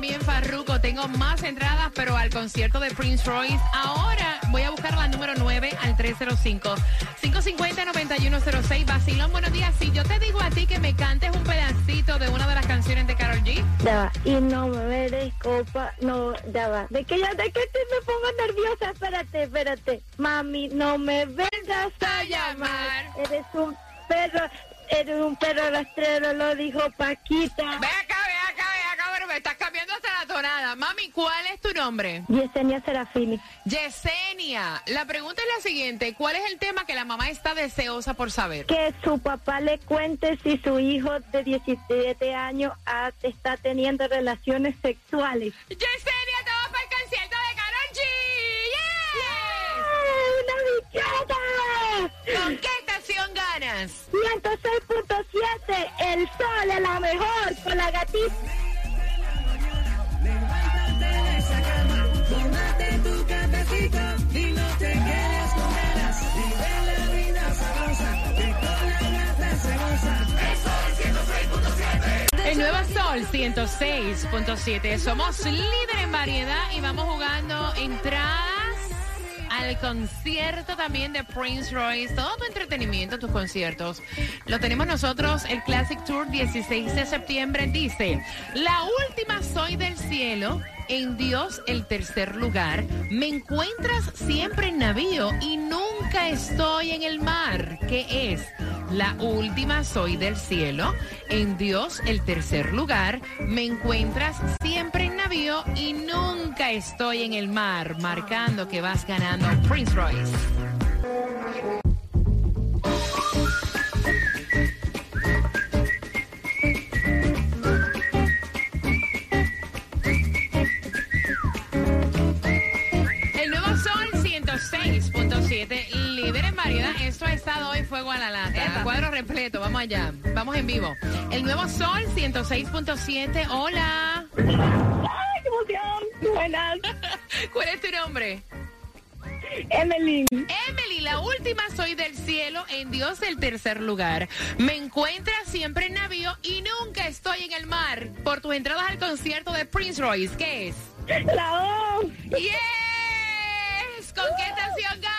También Farruko, tengo más entradas, pero al concierto de Prince Royce. Ahora voy a buscar la número 9 al 305. 550-9106. Basilón, buenos días. Si yo te digo a ti que me cantes un pedacito de una de las canciones de Carol G. Ya va. Y no me veréis copa. No, ya va. De que ya, de que te me pongo nerviosa. Espérate, espérate. Mami, no me vengas a llamar. Eres un perro. Eres un perro rastrero, lo dijo Paquita. Ve acá, me estás cambiando hasta la tonada. Mami, ¿cuál es tu nombre? Yesenia Serafini. Yesenia, la pregunta es la siguiente. ¿Cuál es el tema que la mamá está deseosa por saber? Que su papá le cuente si su hijo de 17 años ha- está teniendo relaciones sexuales. Yesenia, te vas para el concierto de Karol G. ¡Yeah! ¡Una bichota! ¿Con qué estación ganas? 106.7, el sol es la mejor con la gatita. El nuevo Sol 106.7. Somos líder en variedad y vamos jugando entradas al concierto también de Prince Royce. Todo tu entretenimiento, tus conciertos. Lo tenemos nosotros, el Classic Tour 16 de septiembre. Dice, la última soy del cielo. En Dios el tercer lugar, me encuentras siempre en navío y nunca estoy en el mar. ¿Qué es? La última soy del cielo, en Dios el tercer lugar, me encuentras siempre en navío y nunca estoy en el mar, marcando que vas ganando. Prince Royce. Fuego a la lata. Cuadro repleto, vamos allá. Vamos en vivo. El nuevo Sol 106.7, hola. ¡Ay, qué emoción! Buenas. ¿Cuál es tu nombre? Emily. Emily, la última soy del cielo, en Dios el tercer lugar. Me encuentras siempre en navío y nunca estoy en el mar. Por tus entradas al concierto de Prince Royce, ¿qué es? La O. ¡Yes! ¿Con qué estación? 100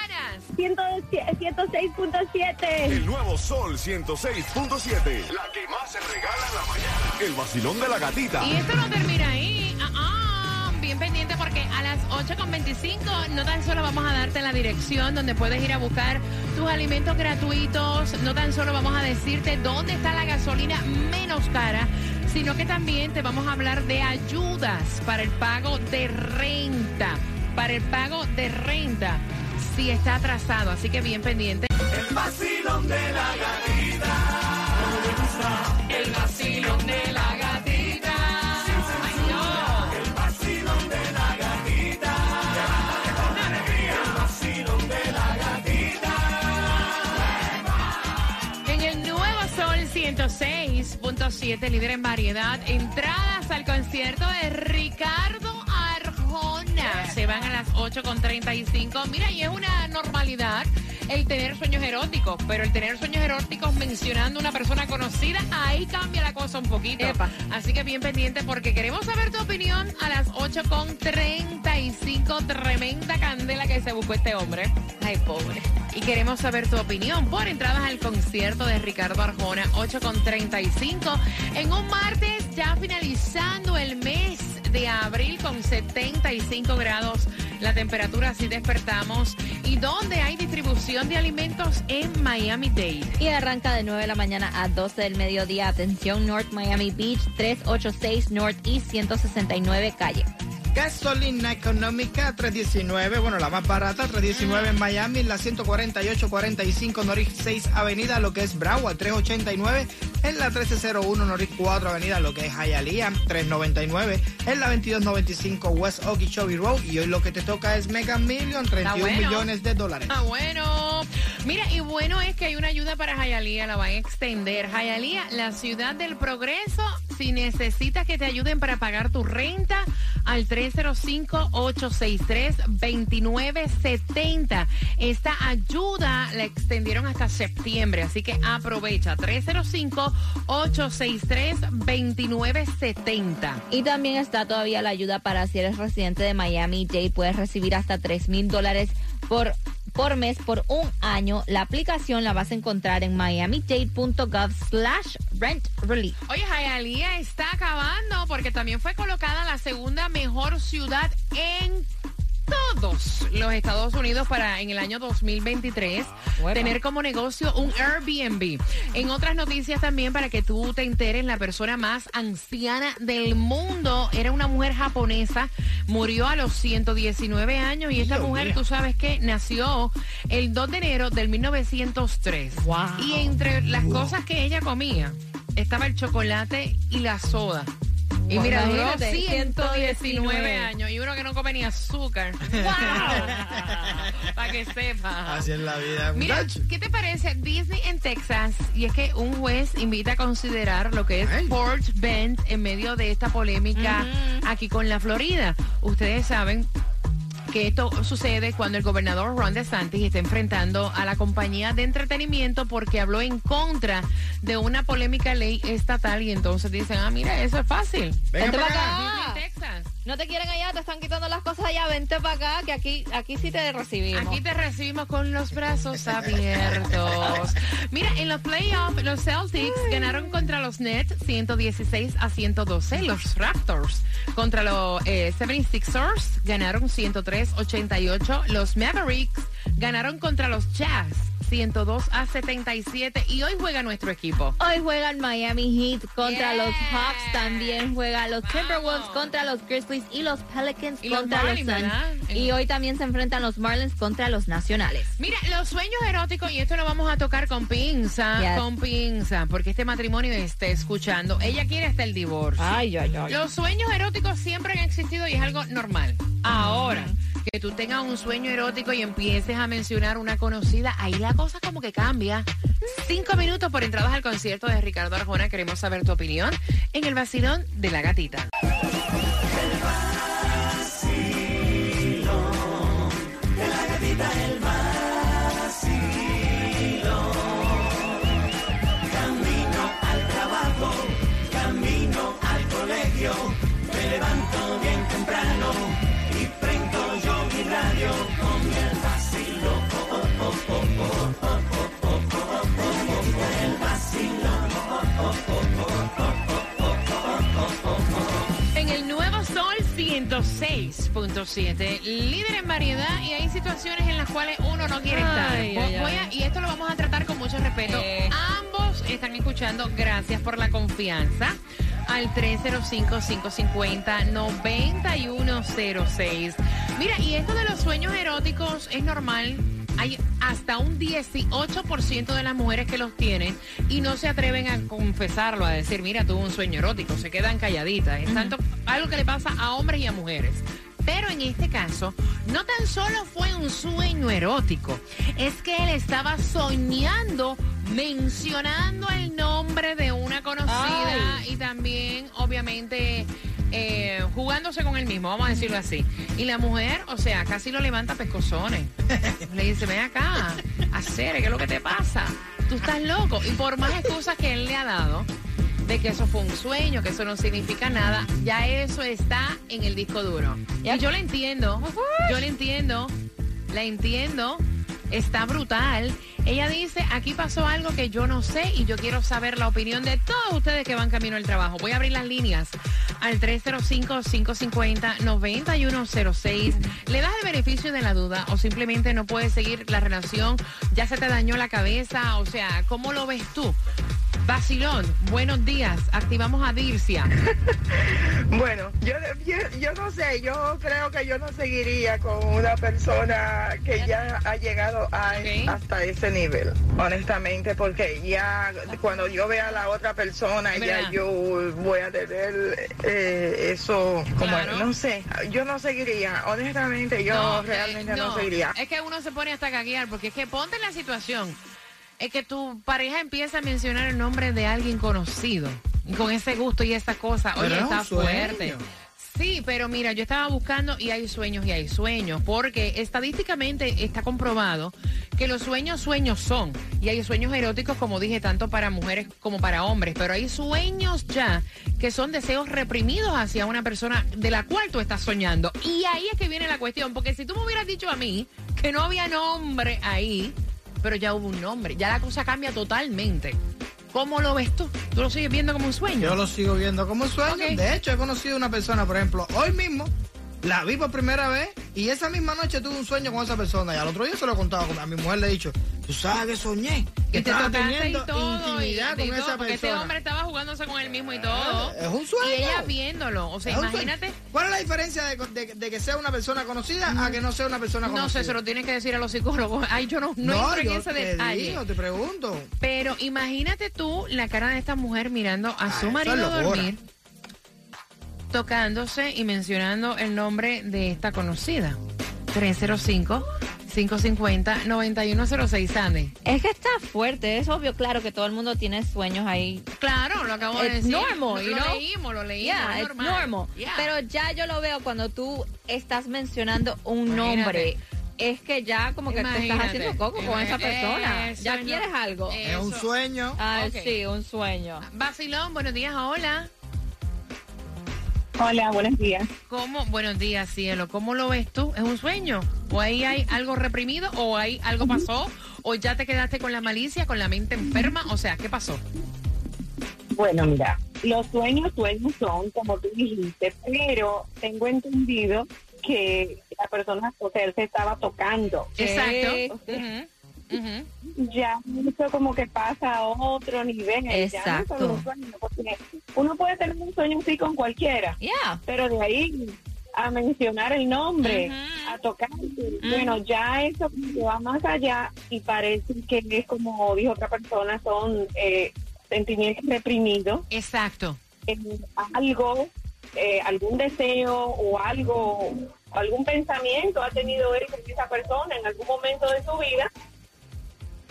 106.7. El nuevo Sol 106.7. La que más se regala en la mañana. El vacilón de la gatita. Y esto no termina ahí. Ah, ah, bien pendiente porque a las 8.25 no tan solo vamos a darte la dirección donde puedes ir a buscar tus alimentos gratuitos, no tan solo vamos a decirte dónde está la gasolina menos cara, sino que también te vamos a hablar de ayudas para el pago de renta. Para el pago de renta si está atrasado, así que bien pendiente. El vacilón de la gatita. El vacilón de la gatita. Ay, no. En el nuevo Sol 106.7, líder en variedad, entradas al concierto de Ricardo van a las 8.35. Mira, y es una normalidad el tener sueños eróticos, pero el tener sueños eróticos mencionando a una persona conocida, ahí cambia la cosa un poquito. Así que bien pendiente porque queremos saber tu opinión a las 8.35. Tremenda candela que se buscó este hombre. Ay, pobre. Y queremos saber tu opinión por entradas al concierto de Ricardo Arjona, 8.35. En un martes ya finalizando el mes de abril con 75 grados la temperatura, así despertamos. ¿Y dónde hay distribución de alimentos en Miami-Dade? Y arranca de 9 de la mañana a 12 del mediodía. Atención, North Miami Beach, 386 North East 169 calle. Gasolina económica 319, bueno, la más barata, 319 en Miami, la 148-45 Norris 6 Avenida, lo que es Broward, 389 en la 1301 Norris 4 Avenida, lo que es Hialeah, 399 en la 2295 West Okeechobee Road y hoy lo que te toca es Mega Million, 31 bueno. millones de dólares. Ah, bueno. Mira, y bueno es que hay una ayuda para Jayalía, la van a extender. Jayalía, la ciudad del progreso, si necesitas que te ayuden para pagar tu renta, al 305-863-2970. Esta ayuda la extendieron hasta septiembre, así que aprovecha. 305-863-2970. Y también está todavía la ayuda para si eres residente de Miami-Dade. Puedes recibir hasta 3 mil dólares por por mes por un año. La aplicación la vas a encontrar en miamidade.gov slash rent relief. Oye, Hialeah está acabando porque también fue colocada la segunda mejor ciudad en todos los Estados Unidos para en el año 2023 Huepa. tener como negocio un Airbnb. En otras noticias también para que tú te enteres, la persona más anciana del mundo era una mujer japonesa, murió a los 119 años y esta Dios mujer, tú sabes que nació el 2 de enero del 1903. Wow. Y entre las cosas que ella comía estaba el chocolate y la soda. Y Wow. mira, duró Imagínate, 119 119 años y uno que no come ni azúcar. Para que sepa. Así es la vida, Mira, muchacho. ¿qué te parece Disney en Texas? Y es que un juez invita a considerar lo que es Ay. Port Bend en medio de esta polémica aquí con la Florida. Ustedes saben que esto sucede cuando el gobernador Ron DeSantis está enfrentando a la compañía de entretenimiento porque habló en contra de una polémica ley estatal y entonces dicen, ah, mira, eso es fácil. Venga Vente para para acá. acá. Disney, Texas. No te quieren allá, te están quitando las cosas allá. Vente para acá, que aquí, aquí sí te recibimos. Aquí te recibimos con los brazos abiertos. Mira, en los playoffs, los Celtics ganaron contra los Nets 116 a 112. Los Raptors contra los eh, 76ers ganaron 103-88. Los Mavericks ganaron contra los Jazz 102 a 77. Y hoy juega nuestro equipo. Hoy juegan Miami Heat contra Yeah. los Hawks, también juega los Vamos. Timberwolves contra los Grizzlies y los Pelicans Y los contra Marlins, los Suns. Y hoy también se enfrentan los Marlins contra los Nacionales. Mira, los sueños eróticos, y esto lo vamos a tocar con pinza, Yes. con pinza, porque este matrimonio está escuchando. Ella quiere hasta el divorcio. Ay, ay, ay. Los sueños eróticos siempre han existido y es algo normal. Ahora, que tú tengas un sueño erótico y empieces a mencionar una conocida, ahí la cosa como que cambia. Cinco minutos por entradas al concierto de Ricardo Arjona. Queremos saber tu opinión en el vacilón de la gatita. 106.7, líder en variedad y hay situaciones en las cuales uno no quiere estar. Ay, Vo- ay, voy ay. a- y esto lo vamos a tratar con mucho respeto. Eh. Ambos están escuchando, gracias por la confianza. Al 305-550-9106. Mira, y esto de los sueños eróticos es normal. Hay hasta un 18% de las mujeres que los tienen y no se atreven a confesarlo, a decir, mira, tuve un sueño erótico, se quedan calladitas. Es tanto algo que le pasa a hombres y a mujeres. Pero en este caso, no tan solo fue un sueño erótico, es que él estaba soñando, mencionando el nombre de una conocida y también, obviamente, eh, jugándose con él mismo, vamos a decirlo así. Y la mujer, o sea, casi lo levanta a pescozones. Le dice, ven acá, hacer, ¿qué es lo que te pasa? Tú estás loco. Y por más excusas que él le ha dado, de que eso fue un sueño, que eso no significa nada, ya eso está en el disco duro. Y yo lo entiendo, yo lo entiendo, la entiendo, está brutal. Ella dice, aquí pasó algo que yo no sé y yo quiero saber la opinión de todos ustedes que van camino al trabajo. Voy a abrir las líneas al 305-550-9106. ¿Le das el beneficio de la duda o simplemente no puedes seguir la relación? ¿Ya se te dañó la cabeza? O sea, ¿cómo lo ves tú? Basilón, buenos días. Activamos a Dircia. Bueno, yo, yo, yo no sé, yo creo que yo no seguiría con una persona que ya ha llegado a, hasta ese nivel, honestamente, porque ya cuando yo vea a la otra persona, ¿Verdad? ya yo voy a tener eh, eso, como, Claro. no sé, yo no seguiría, honestamente, yo eh, realmente no, seguiría. Es que uno se pone hasta caguear, porque es que ponte en la situación. Es que tu pareja empieza a mencionar el nombre de alguien conocido. y Con ese gusto y esa cosa. Oye, Pero está fuerte. Sí, pero mira, yo estaba buscando y hay sueños y hay sueños, porque estadísticamente está comprobado que los sueños sueños son, y hay sueños eróticos, como dije, tanto para mujeres como para hombres, pero hay sueños ya que son deseos reprimidos hacia una persona de la cual tú estás soñando. Y ahí es que viene la cuestión, porque si tú me hubieras dicho a mí que no había nombre ahí, pero ya hubo un nombre, ya la cosa cambia totalmente. ¿Cómo lo ves tú? ¿Tú lo sigues viendo como un sueño? Yo lo sigo viendo como un sueño. De hecho, he conocido una persona, por ejemplo, hoy mismo, la vi por primera vez y esa misma noche tuve un sueño con esa persona. Y al otro día se lo he contado a mi mujer, le he dicho, tú sabes que soñé, que Y te estaba tocaste teniendo y todo, intimidad y- con todo, esa este persona. hombre estaba jugándose con él mismo y todo. Es un sueño. Y ella viéndolo. O sea, Es imagínate. ¿Cuál es la diferencia de, de- de que sea una persona conocida a que no sea una persona No conocida? sé, se lo tienes que decir a los psicólogos. Ay, yo no, no, en yo ese te detalle. digo, te pregunto. Pero imagínate tú la cara de esta mujer mirando a Ah, su marido dormir, tocándose y mencionando el nombre de esta conocida. 305-550-9106, Sandy. Es que está fuerte, es obvio, claro que todo el mundo tiene sueños ahí. Claro, lo acabo de It's decir. normal, you lo know? leímos, lo leímos. Yeah, es normal. normal. Yeah. Pero ya yo lo veo cuando tú estás mencionando un Imagínate. nombre. Es que ya como que te estás haciendo coco con esa persona. Eso ya no- quieres algo. Eh, Es un sueño. Ah, sí, un sueño. Basilón, buenos días, hola. Hola, buenos días. ¿Cómo? Buenos días, cielo. ¿Cómo lo ves tú? ¿Es un sueño? ¿O ahí hay algo reprimido? ¿O ahí algo pasó? ¿O ya te quedaste con la malicia, con la mente enferma? O sea, ¿qué pasó? Bueno, mira, los sueños, sueños son, como tú dijiste, pero tengo entendido que la persona, o sea, él se estaba tocando. Exacto. Eh, Ya eso como que pasa a otro nivel. Ya no Exacto. un sueño, porque uno puede tener un sueño así con cualquiera, Yeah. pero de ahí a mencionar el nombre, a tocar, bueno, ya eso va más allá y parece que es como dijo otra persona, son eh, sentimientos reprimidos. Exacto. en algo, eh, algún deseo o algo, algún pensamiento ha tenido él con esa persona en algún momento de su vida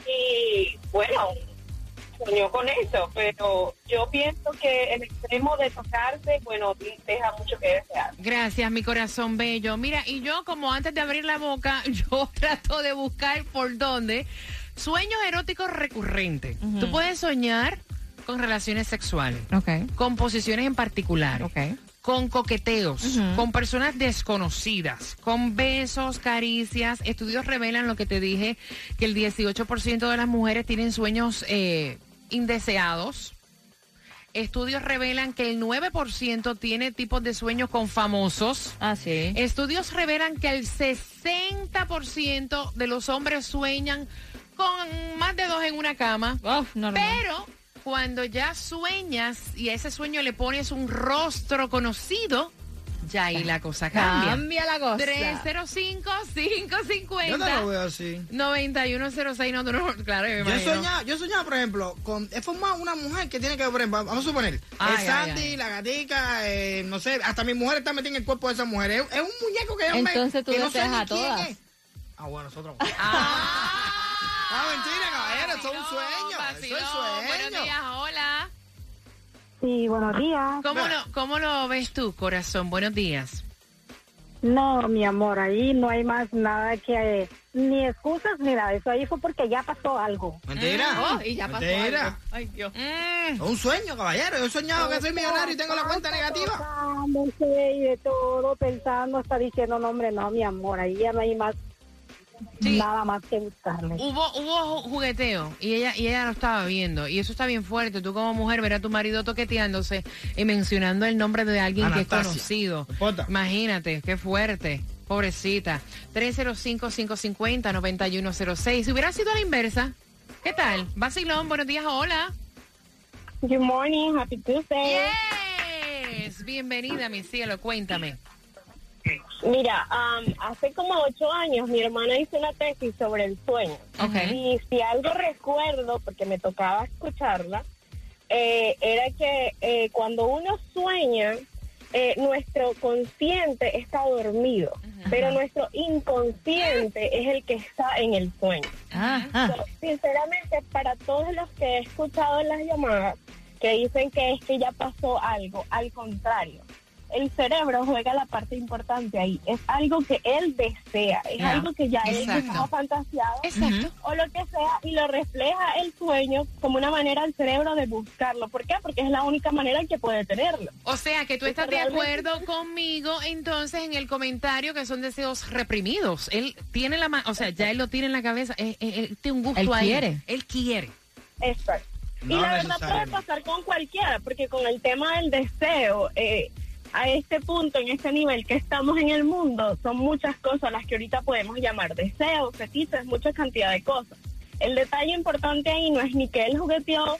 y bueno, soñó con eso, pero yo pienso que el extremo de tocarse, bueno, deja mucho que desear. Gracias, mi corazón bello. Mira, y yo como antes de abrir la boca, yo trato de buscar por dónde. Sueños eróticos recurrentes. Ujú. Tú puedes soñar con relaciones sexuales, Ok, con posiciones en particular. ok. Con coqueteos, con personas desconocidas, con besos, caricias. Estudios revelan lo que te dije, que el 18% de las mujeres tienen sueños eh, indeseados. Estudios revelan que el 9% tiene tipos de sueños con famosos. Ah, sí. Estudios revelan que el 60% de los hombres sueñan con más de dos en una cama. Oh, normal. Pero cuando ya sueñas y a ese sueño le pones un rostro conocido, ya ahí la cosa cambia. Cambia la cosa. 305-550. Yo te lo veo así. 9106, no, no, claro, yo me Yo soñado, yo he soñado, por ejemplo, con, he formado una mujer que tiene que, por ejemplo, vamos a suponer, Ay, es ay, Sandy, ay. la gatica, eh, no sé, hasta mi mujer está metida en el cuerpo de esa mujer. Es, es un muñeco que yo me- Entonces tú que no sé a quién todas. es. Ah, bueno, nosotros. Ah, Ah, mentira, caballero, eso es un vacilón, sueño, eso es vacilón. sueño. Buenos días, hola. Sí, buenos días. ¿Cómo lo, ¿Cómo lo ves tú, corazón? Buenos días. No, mi amor, ahí no hay más nada que, ni excusas ni nada. Eso ahí fue porque ya pasó algo. Mentira. Oh, y ya pasó Mentira. algo. Ay, Dios. Mm, Es un sueño, caballero. Yo he soñado que soy millonario y tengo la cuenta negativa. Y de todo, pensando, hasta diciendo, no, hombre, no, mi amor, ahí ya no hay más, Sí. nada más que buscarle. Hubo, hubo ju- jugueteo y ella, y ella lo estaba viendo. Y eso está bien fuerte. Tú como mujer ver a tu marido toqueteándose y mencionando el nombre de alguien que Anastasia. es conocido. Importa. Imagínate, qué fuerte. Pobrecita. 305-550-9106. Si hubiera sido a la inversa, ¿qué tal? Vacilón, buenos días, hola. Good morning, happy Tuesday. Yes. Bienvenida, mi cielo, cuéntame. Mira, um, hace como ocho años mi hermana hizo una tesis sobre el sueño. Y si algo recuerdo, porque me tocaba escucharla, eh, era que eh, cuando uno sueña, eh, nuestro consciente está dormido, pero nuestro inconsciente es el que está en el sueño. So, sinceramente, para todos los que he escuchado en las llamadas que dicen que es que ya pasó algo, al contrario, el cerebro juega la parte importante ahí. Es algo que él desea, es algo que ya él ha fantaseado Exacto. o lo que sea y lo refleja el sueño como una manera al cerebro de buscarlo. ¿Por qué? Porque es la única manera en que puede tenerlo. O sea, que tú estás de acuerdo conmigo entonces en el comentario que son deseos reprimidos. Él tiene la ma- o sea, ya él lo tiene en la cabeza, él, él- él tiene un gusto Él ahí. quiere. Él quiere. Exacto. No y la verdad puede pasar con cualquiera, porque con el tema del deseo, eh, a este punto, en este nivel que estamos en el mundo, son muchas cosas las que ahorita podemos llamar deseos, fetiches, mucha cantidad de cosas. El detalle importante ahí no es ni que él jugueteó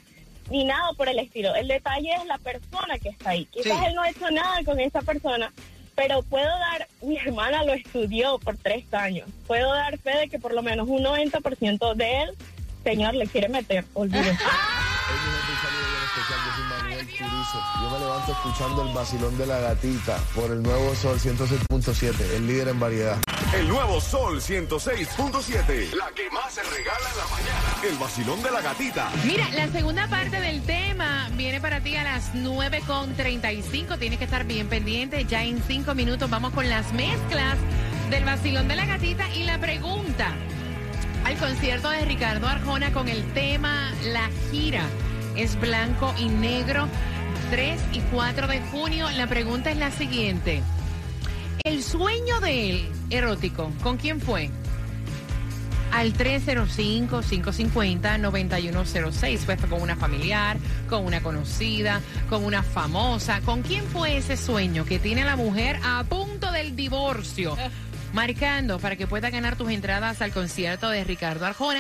ni nada por el estilo. El detalle es la persona que está ahí. Quizás Sí. él no ha hecho nada con esa persona, pero puedo dar, mi hermana lo estudió por tres años. Puedo dar fe de que por lo menos un 90% de él, señor, le quiere meter. Olvídese. Yo soy Manuel Turizo. Yo me levanto escuchando el vacilón de la gatita por el nuevo Sol 106.7, el líder en variedad. El nuevo Sol 106.7. La que más se regala en la mañana. El vacilón de la gatita. Mira, la segunda parte del tema viene para ti a las 9.35. Tienes que estar bien pendiente. Ya en cinco minutos vamos con las mezclas del vacilón de la gatita y la pregunta concierto de Ricardo Arjona con el tema La gira es blanco y negro 3 y 4 de junio. La pregunta es la siguiente. El sueño de él erótico, ¿con quién fue? al 305-550-9106. Fue con una familiar, con una conocida, con una famosa. ¿Con quién fue ese sueño que tiene la mujer a punto del divorcio? Marcando para que pueda ganar tus entradas al concierto de Ricardo Arjona.